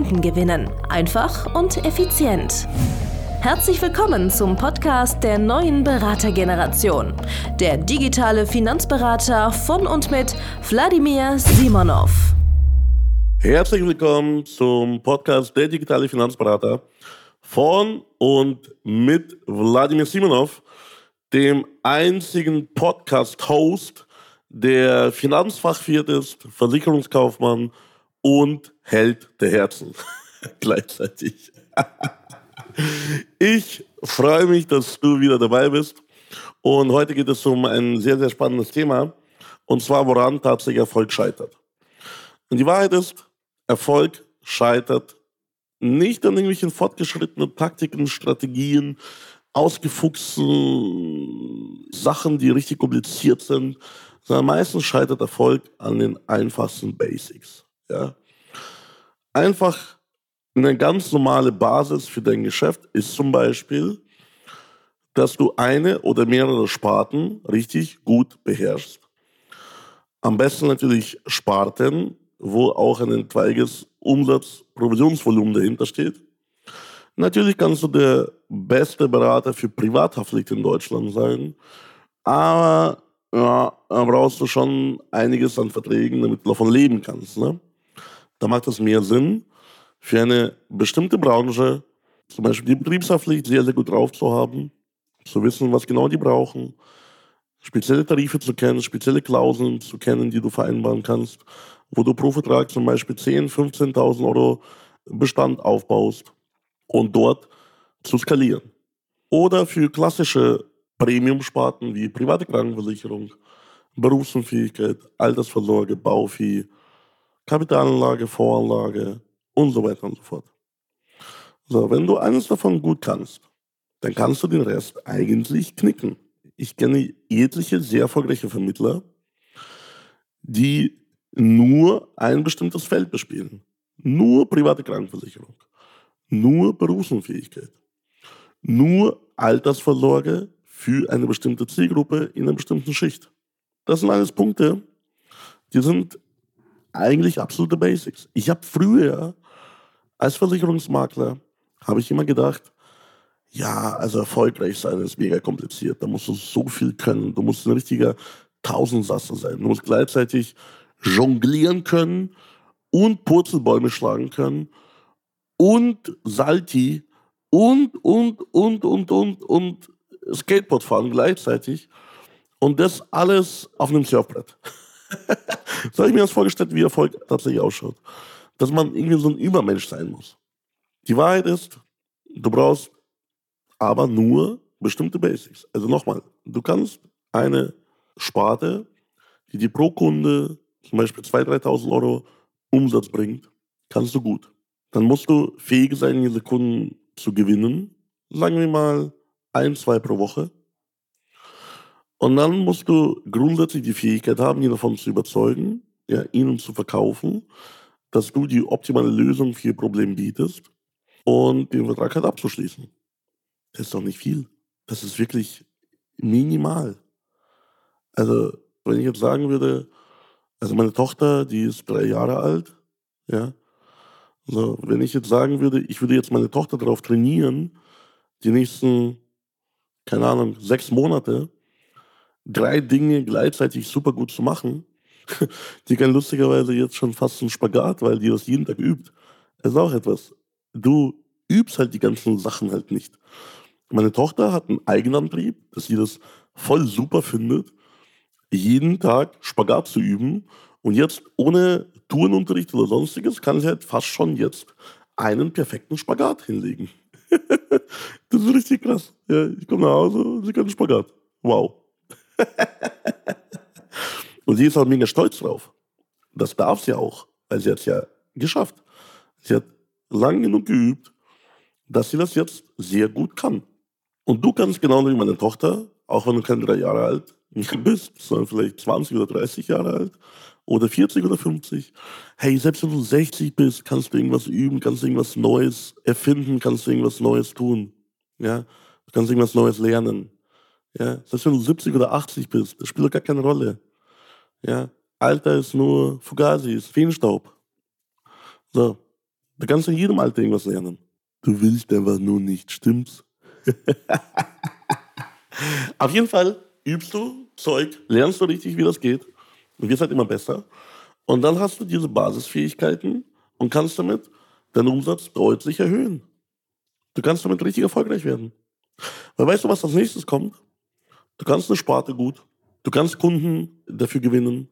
Kunden gewinnen. Einfach und effizient. Herzlich willkommen zum Podcast der neuen Beratergeneration. Der digitale Finanzberater von und mit Wladimir Simonov. Herzlich willkommen zum Podcast der digitale Finanzberater von und mit Wladimir Simonov, dem einzigen Podcast-Host, der Finanzfachwirt ist, Versicherungskaufmann und Held der Herzen gleichzeitig. ich freue mich, dass du wieder dabei bist. Und heute geht es um ein sehr, sehr spannendes Thema. Und zwar, woran tatsächlich Erfolg scheitert. Und die Wahrheit ist, Erfolg scheitert nicht an irgendwelchen fortgeschrittenen Taktiken, Strategien, ausgefuchsten Sachen, die richtig kompliziert sind, sondern meistens scheitert Erfolg an den einfachsten Basics. Ja? Einfach eine ganz normale Basis für dein Geschäft ist zum Beispiel, dass du eine oder mehrere Sparten richtig gut beherrschst. Am besten natürlich Sparten, wo auch ein etwaiges Umsatz-Provisionsvolumen dahinter steht. Natürlich kannst du der beste Berater für Privathaftpflicht in Deutschland sein, aber ja, brauchst du schon einiges an Verträgen, damit du davon leben kannst. Ne? Da macht es mehr Sinn, für eine bestimmte Branche, zum Beispiel die Betriebshaftpflicht, sehr, sehr gut drauf zu haben, zu wissen, was genau die brauchen, spezielle Tarife zu kennen, spezielle Klauseln zu kennen, die du vereinbaren kannst, wo du pro Vertrag zum Beispiel 10.000, 15.000 Euro Bestand aufbaust und dort zu skalieren. Oder für klassische Premium-Sparten wie private Krankenversicherung, Berufsunfähigkeit, Altersvorsorge, Bauvieh, Kapitalanlage, Voranlage und so weiter und so fort. So, wenn du eines davon gut kannst, dann kannst du den Rest eigentlich knicken. Ich kenne etliche sehr erfolgreiche Vermittler, die nur ein bestimmtes Feld bespielen. Nur private Krankenversicherung, nur Berufsunfähigkeit, nur Altersvorsorge für eine bestimmte Zielgruppe in einer bestimmten Schicht. Das sind alles Punkte, die sind eigentlich absolute Basics. Ich habe früher als Versicherungsmakler, habe ich immer gedacht, ja, also erfolgreich sein ist mega kompliziert. Da musst du so viel können. Du musst ein richtiger Tausendsasser sein. Du musst gleichzeitig jonglieren können und Purzelbäume schlagen können und Salti und, und, und, und, und, und Skateboard fahren gleichzeitig. Und das alles auf einem Surfbrett. so habe ich mir das vorgestellt, wie Erfolg tatsächlich ausschaut. Dass man irgendwie so ein Übermensch sein muss. Die Wahrheit ist, du brauchst aber nur bestimmte Basics. Also nochmal, du kannst eine Sparte, die dir pro Kunde zum Beispiel 2.000, 3.000 Euro Umsatz bringt, kannst du gut. Dann musst du fähig sein, diese Kunden zu gewinnen. Sagen wir mal ein, zwei pro Woche. Und dann musst du grundsätzlich die Fähigkeit haben, ihn davon zu überzeugen, ja, ihnen zu verkaufen, dass du die optimale Lösung für ihr Problem bietest und den Vertrag halt abzuschließen. Das ist doch nicht viel. Das ist wirklich minimal. Also, wenn ich jetzt sagen würde, also meine Tochter, die ist drei Jahre alt, ja. Also, wenn ich jetzt sagen würde, ich würde jetzt meine Tochter darauf trainieren, die nächsten, keine Ahnung, sechs Monate, drei Dinge gleichzeitig super gut zu machen. Die kann lustigerweise jetzt schon fast einen Spagat, weil die das jeden Tag übt. Das ist auch etwas. Du übst halt die ganzen Sachen halt nicht. Meine Tochter hat einen Eigenantrieb, dass sie das voll super findet, jeden Tag Spagat zu üben. Und jetzt ohne Tourenunterricht oder sonstiges kann sie halt fast schon jetzt einen perfekten Spagat hinlegen. das ist richtig krass. Ja, ich komme nach Hause und sie kann Spagat. Wow. und sie ist auch mega stolz drauf. Das darf sie auch, weil sie hat es ja geschafft. Sie hat lang genug geübt, dass sie das jetzt sehr gut kann. Und du kannst genau wie meine Tochter, auch wenn du keine drei Jahre alt bist, sondern vielleicht 20 oder 30 Jahre alt oder 40 oder 50, hey, selbst wenn du 60 bist, kannst du irgendwas üben, kannst du irgendwas Neues erfinden, kannst du irgendwas Neues tun. Ja, du kannst irgendwas Neues lernen. Ja, selbst wenn du 70 oder 80 bist, das spielt gar keine Rolle. Ja, Alter ist nur Fugazi, ist Feenstaub. So, du kannst in jedem Alter irgendwas lernen. Du willst einfach nur nicht, stimmt's? Auf jeden Fall übst du Zeug, lernst du richtig, wie das geht und wirst halt immer besser. Und dann hast du diese Basisfähigkeiten und kannst damit deinen Umsatz deutlich erhöhen. Du kannst damit richtig erfolgreich werden. Weil weißt du, was als nächstes kommt? Du kannst eine Sparte gut, du kannst Kunden dafür gewinnen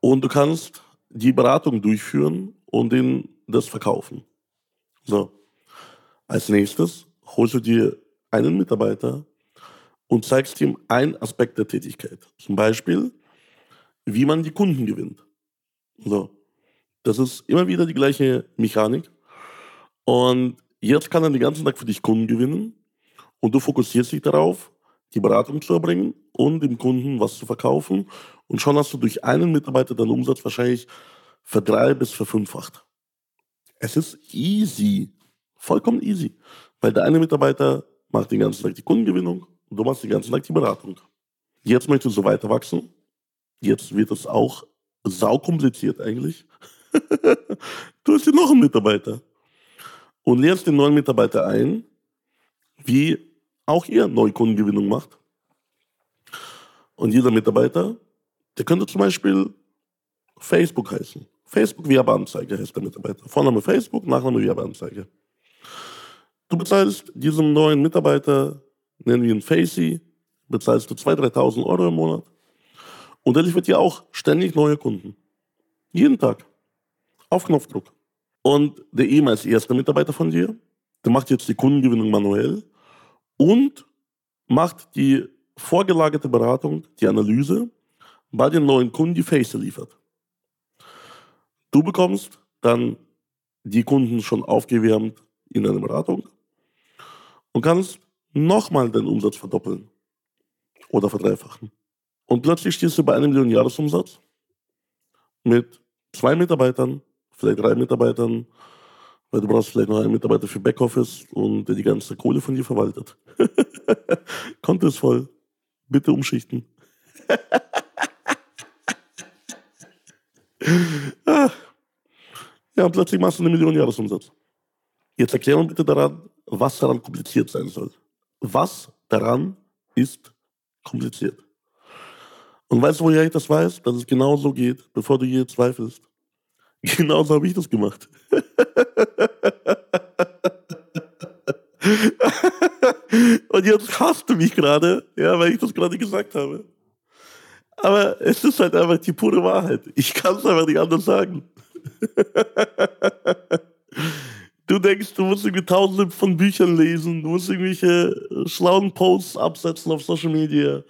und du kannst die Beratung durchführen und denen das verkaufen. So. Als nächstes holst du dir einen Mitarbeiter und zeigst ihm einen Aspekt der Tätigkeit. Zum Beispiel, wie man die Kunden gewinnt. So. Das ist immer wieder die gleiche Mechanik. Und jetzt kann er den ganzen Tag für dich Kunden gewinnen und du fokussierst dich darauf, die Beratung zu erbringen und dem Kunden was zu verkaufen. Und schon hast du durch einen Mitarbeiter deinen Umsatz wahrscheinlich verdrei- bis verfünffacht. Es ist easy. Vollkommen easy. Weil der eine Mitarbeiter macht den ganzen Tag die Kundengewinnung und du machst den ganzen Tag die Beratung. Jetzt möchtest du weiter wachsen. Jetzt wird es auch saukompliziert eigentlich. du hast hier noch einen Mitarbeiter. Und lernst den neuen Mitarbeiter ein, wie auch er Neukundengewinnung macht. Und jeder Mitarbeiter, der könnte zum Beispiel Facebook heißen. Facebook Werbeanzeige heißt der Mitarbeiter. Vorname Facebook, Nachname Werbeanzeige. Du bezahlst diesem neuen Mitarbeiter, nennen wir ihn Facey, bezahlst du 2.000, 3.000 Euro im Monat. Und er liefert dir auch ständig neue Kunden. Jeden Tag. Auf Knopfdruck. Und der ehemals erste Mitarbeiter von dir, der macht jetzt die Kundengewinnung manuell und macht die vorgelagerte Beratung, die Analyse, bei den neuen Kunden, die Face liefert. Du bekommst dann die Kunden schon aufgewärmt in deine Beratung und kannst nochmal deinen Umsatz verdoppeln oder verdreifachen. Und plötzlich stehst du bei einem Million Jahresumsatz mit zwei Mitarbeitern, vielleicht drei Mitarbeitern, weil du brauchst vielleicht noch einen Mitarbeiter für Backoffice und der die ganze Kohle von dir verwaltet. Konto ist voll. Bitte umschichten. Ah. ja, und plötzlich machst du eine Million Jahresumsatz. Jetzt erklär mir bitte daran, was daran kompliziert sein soll. Was daran ist kompliziert? Und weißt du, woher ich das weiß? Dass es genau so geht, bevor du je zweifelst. Genauso habe ich das gemacht. Und jetzt hasst du mich gerade, ja, weil ich das gerade gesagt habe. Aber es ist halt einfach die pure Wahrheit. Ich kann es einfach nicht anders sagen. Du denkst, du musst irgendwie tausende von Büchern lesen, du musst irgendwelche schlauen Posts absetzen auf Social Media.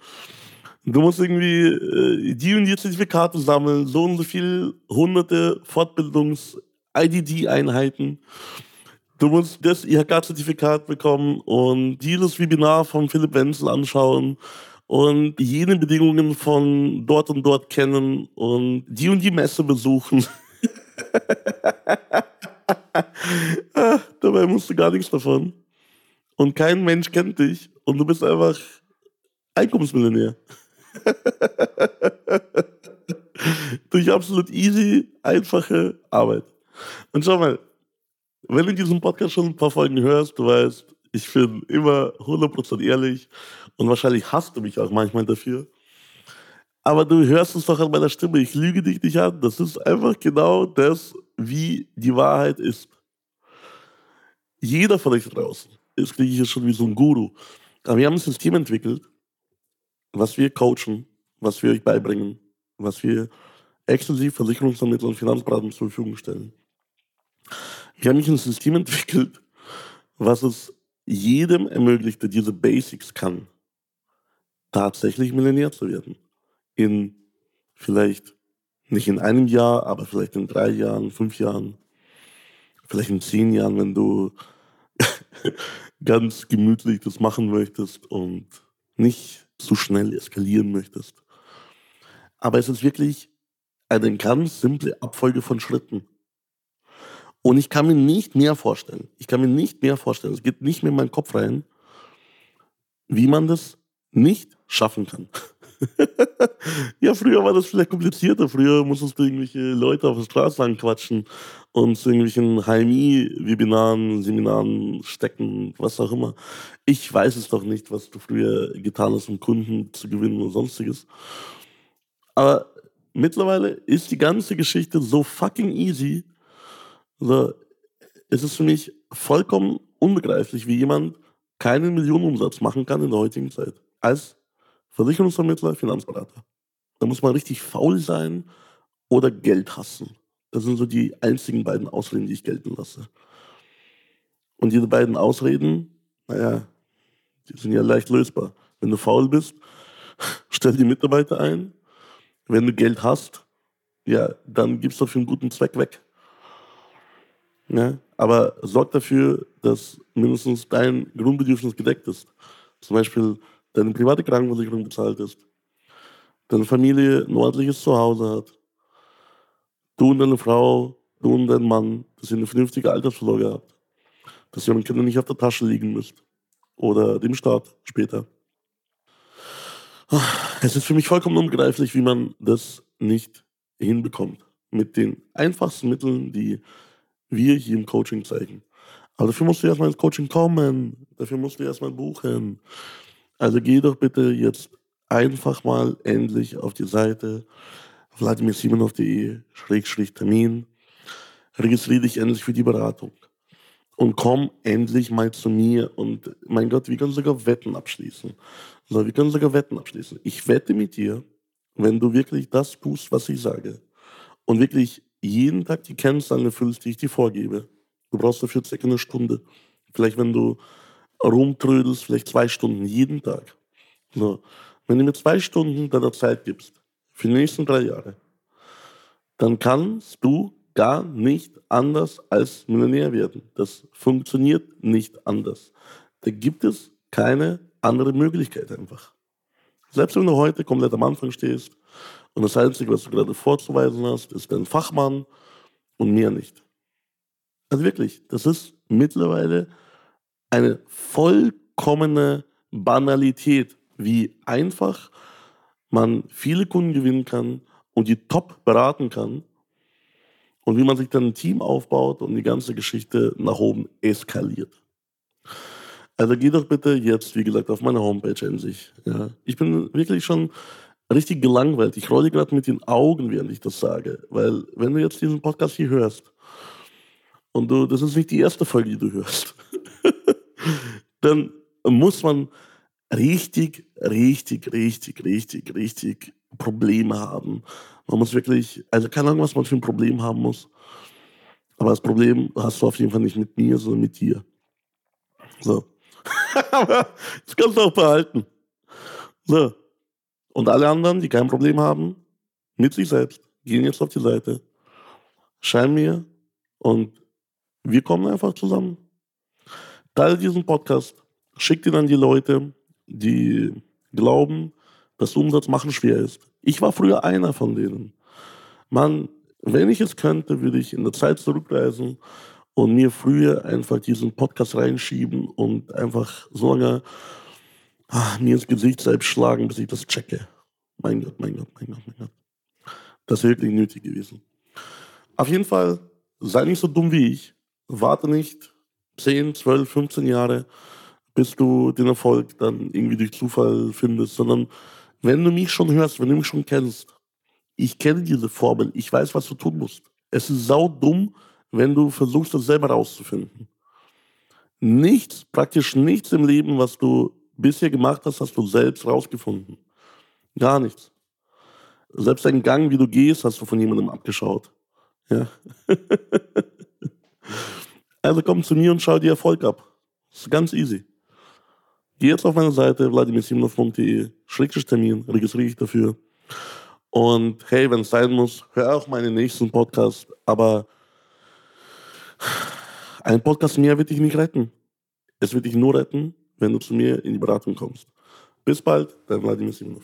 Du musst irgendwie äh, die und die Zertifikate sammeln, so und so viele hunderte Fortbildungs-IDD-Einheiten. Du musst das IHK-Zertifikat bekommen und dieses Webinar von Philipp Wenzel anschauen und jene Bedingungen von dort und dort kennen und die und die Messe besuchen. dabei musst du gar nichts davon. Und kein Mensch kennt dich und du bist einfach Einkommensmillionär. Durch absolut easy, einfache Arbeit. Und schau mal, wenn du diesen Podcast schon ein paar Folgen hörst, du weißt, ich bin immer 100% ehrlich und wahrscheinlich hasst du mich auch manchmal dafür. Aber du hörst es doch an meiner Stimme, ich lüge dich nicht an. Das ist einfach genau das, wie die Wahrheit ist. Jeder von euch draußen, ist kriege ich jetzt schon wie so ein Guru. Aber wir haben ein System entwickelt, was wir coachen, was wir euch beibringen, was wir exklusiv Versicherungsvermittlern und Finanzberatern zur Verfügung stellen. Wir haben ein System entwickelt, was es jedem ermöglicht, der diese Basics kann, tatsächlich Millionär zu werden. In vielleicht nicht in einem Jahr, aber vielleicht in drei Jahren, fünf Jahren, vielleicht in zehn Jahren, wenn du ganz gemütlich das machen möchtest und nicht zu schnell eskalieren möchtest. Aber es ist wirklich eine ganz simple Abfolge von Schritten. Und ich kann mir nicht mehr vorstellen, ich kann mir nicht mehr vorstellen, es geht nicht mehr in meinen Kopf rein, wie man das nicht schaffen kann. ja, früher war das vielleicht komplizierter. Früher musstest du irgendwelche Leute auf der Straße anquatschen und zu irgendwelchen HMI-Webinaren, Seminaren stecken, was auch immer. Ich weiß es doch nicht, was du früher getan hast, um Kunden zu gewinnen und sonstiges. Aber mittlerweile ist die ganze Geschichte so fucking easy. Also, es ist für mich vollkommen unbegreiflich, wie jemand keinen Millionenumsatz machen kann in der heutigen Zeit. Als Versicherungsvermittler, Finanzberater. Da muss man richtig faul sein oder Geld hassen. Das sind so die einzigen beiden Ausreden, die ich gelten lasse. Und diese beiden Ausreden, naja, die sind ja leicht lösbar. Wenn du faul bist, stell die Mitarbeiter ein. Wenn du Geld hast, ja, dann gibst du für einen guten Zweck weg. Ja, aber sorg dafür, dass mindestens dein Grundbedürfnis gedeckt ist. Zum Beispiel deine private Krankenversicherung bezahlt ist, deine Familie ein ordentliches Zuhause hat, du und deine Frau, du und dein Mann, dass ihr eine vernünftige Altersvorsorge habt, dass ihr euren Kindern nicht auf der Tasche liegen müsst oder dem Staat später. Es ist für mich vollkommen unbegreiflich, wie man das nicht hinbekommt. Mit den einfachsten Mitteln, die wir hier im Coaching zeigen. Aber dafür musst du erstmal ins Coaching kommen. Dafür musst du erstmal buchen. Also geh doch bitte jetzt einfach mal endlich auf die Seite www.vladimirsimonov.de-termin. Registriere dich endlich für die Beratung. Und komm endlich mal zu mir. Und mein Gott, wir können sogar Wetten abschließen. So, wir können sogar Wetten abschließen. Ich wette mit dir, wenn du wirklich das tust, was ich sage. Und wirklich jeden Tag die Kennzahlen erfüllst, die ich dir vorgebe. Du brauchst dafür circa eine Stunde. Vielleicht, wenn du rumtrödelst, vielleicht zwei Stunden jeden Tag. So. Wenn du mir zwei Stunden deiner Zeit gibst, für die nächsten drei Jahre, dann kannst du gar nicht anders als Millionär werden. Das funktioniert nicht anders. Da gibt es keine andere Möglichkeit einfach. Selbst wenn du heute komplett am Anfang stehst und das Einzige, was du gerade vorzuweisen hast, ist dein Fachmann und mehr nicht. Also wirklich, das ist mittlerweile eine vollkommene Banalität, wie einfach man viele Kunden gewinnen kann und die top beraten kann und wie man sich dann ein Team aufbaut und die ganze Geschichte nach oben eskaliert. Also geh doch bitte jetzt, wie gesagt, auf meine Homepage in sich. Ja. Ich bin wirklich schon richtig gelangweilt. Ich rolle gerade mit den Augen, während ich das sage. Weil wenn du jetzt diesen Podcast hier hörst und du, das ist nicht die erste Folge, die du hörst, dann muss man richtig, richtig, richtig, richtig, richtig Probleme haben. Man muss wirklich, also keine Ahnung, was man für ein Problem haben muss. Aber das Problem hast du auf jeden Fall nicht mit mir, sondern mit dir. So. Aber das kannst du auch behalten. So. Und alle anderen, die kein Problem haben, mit sich selbst, gehen jetzt auf die Seite, schreiben mir und wir kommen einfach zusammen. Teile diesen Podcast, schick ihn an die Leute, die glauben, dass Umsatz machen schwer ist. Ich war früher einer von denen. Mann, wenn ich es könnte, würde ich in der Zeit zurückreisen und mir früher einfach diesen Podcast reinschieben und einfach so lange ach, mir ins Gesicht selbst schlagen, bis ich das checke. Mein Gott, mein Gott, mein Gott, mein Gott. Das wäre wirklich nötig gewesen. Auf jeden Fall, sei nicht so dumm wie ich. Warte nicht 10, 12, 15 Jahre, bis du den Erfolg dann irgendwie durch Zufall findest, sondern wenn du mich schon hörst, wenn du mich schon kennst, ich kenne diese Formel, ich weiß, was du tun musst. Es ist sau dumm, wenn du versuchst, das selber rauszufinden. Nichts, praktisch nichts im Leben, was du bisher gemacht hast, hast du selbst rausgefunden. Gar nichts. Selbst dein Gang, wie du gehst, hast du von jemandem abgeschaut. Ja. also komm zu mir und schau dir Erfolg ab. Das ist ganz easy. Geh jetzt auf meine Seite vladimirsimonov.de, schrägstrich Termin, registriere dich dafür. Und hey, wenn es sein muss, hör auch meinen nächsten Podcast. Aber ein Podcast mehr wird dich nicht retten. Es wird dich nur retten, wenn du zu mir in die Beratung kommst. Bis bald, dein Vladimir Simonov.